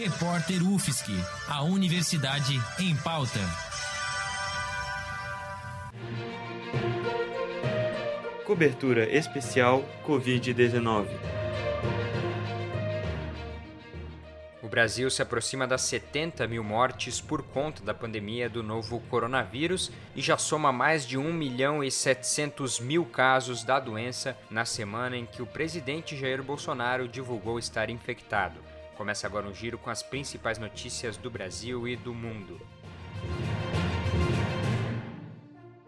Repórter UFSC, a Universidade em Pauta. Cobertura especial Covid-19. O Brasil se aproxima das 70 mil mortes por conta da pandemia do novo coronavírus e já soma mais de 1 milhão e 700 mil casos da doença na semana em que o presidente Jair Bolsonaro divulgou estar infectado. Começa agora um giro com as principais notícias do Brasil e do mundo.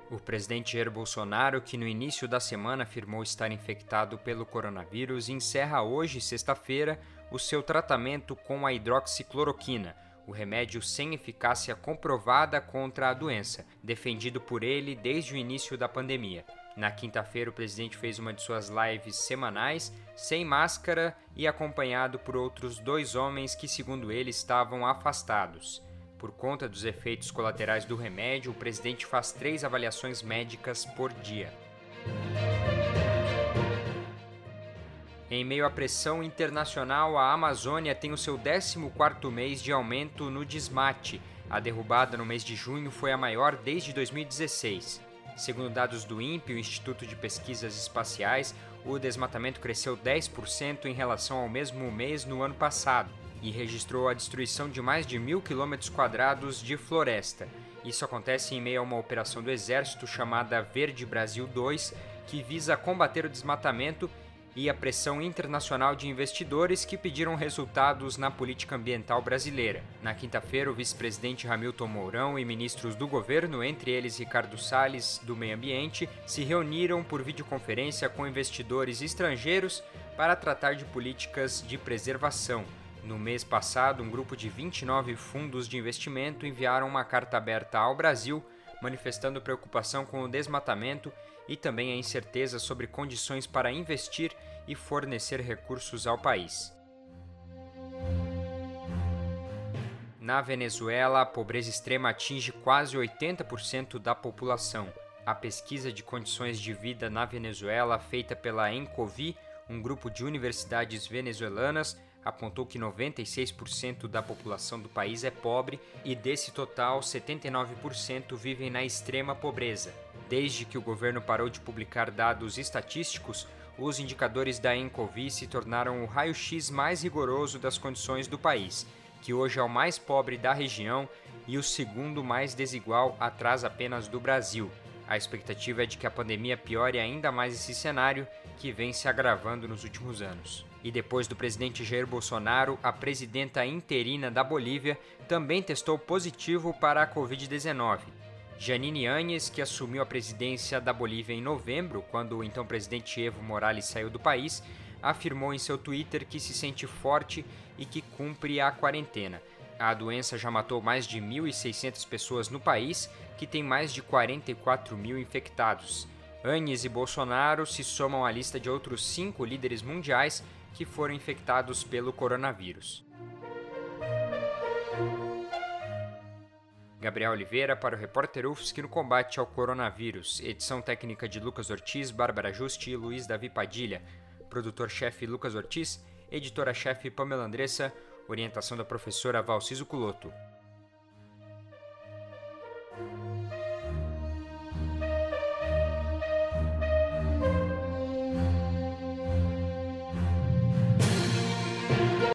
O presidente Jair Bolsonaro, que no início da semana afirmou estar infectado pelo coronavírus, encerra hoje, sexta-feira, o seu tratamento com a hidroxicloroquina, o remédio sem eficácia comprovada contra a doença, defendido por ele desde o início da pandemia. Na quinta-feira, o presidente fez uma de suas lives semanais, sem máscara e acompanhado por outros dois homens que, segundo ele, estavam afastados. Por conta dos efeitos colaterais do remédio, o presidente faz três avaliações médicas por dia. Em meio à pressão internacional, a Amazônia tem o seu 14º mês de aumento no desmate. A derrubada no mês de junho foi a maior desde 2016. Segundo dados do INPE, o Instituto de Pesquisas Espaciais, o desmatamento cresceu 10% em relação ao mesmo mês no ano passado e registrou a destruição de mais de mil quilômetros quadrados de floresta. Isso acontece em meio a uma operação do Exército chamada Verde Brasil 2, que visa combater o desmatamento e a pressão internacional de investidores que pediram resultados na política ambiental brasileira. Na quinta-feira, o vice-presidente Hamilton Mourão e ministros do governo, entre eles Ricardo Salles, do Meio Ambiente, se reuniram por videoconferência com investidores estrangeiros para tratar de políticas de preservação. No mês passado, um grupo de 29 fundos de investimento enviaram uma carta aberta ao Brasil manifestando preocupação com o desmatamento e também a incerteza sobre condições para investir e fornecer recursos ao país. Na Venezuela, a pobreza extrema atinge quase 80% da população. A pesquisa de condições de vida na Venezuela, feita pela Encovi, um grupo de universidades venezuelanas, apontou que 96% da população do país é pobre e desse total, 79% vivem na extrema pobreza. Desde que o governo parou de publicar dados estatísticos, os indicadores da Encovi se tornaram o raio-x mais rigoroso das condições do país, que hoje é o mais pobre da região e o segundo mais desigual atrás apenas do Brasil. A expectativa é de que a pandemia piore ainda mais esse cenário, que vem se agravando nos últimos anos. E depois do presidente Jair Bolsonaro, a presidenta interina da Bolívia também testou positivo para a Covid-19. Janine Áñez, que assumiu a presidência da Bolívia em novembro, quando o então presidente Evo Morales saiu do país, afirmou em seu Twitter que se sente forte e que cumpre a quarentena. A doença já matou mais de 1.600 pessoas no país, que tem mais de 44 mil infectados. Annes e Bolsonaro se somam à lista de outros cinco líderes mundiais que foram infectados pelo coronavírus. Gabriel Oliveira para o repórter UFSC no combate ao coronavírus. Edição técnica de Lucas Ortiz, Bárbara Justi e Luiz Davi Padilha. Produtor-chefe Lucas Ortiz, editora-chefe Pamela Andressa, orientação da professora Valciso Culoto.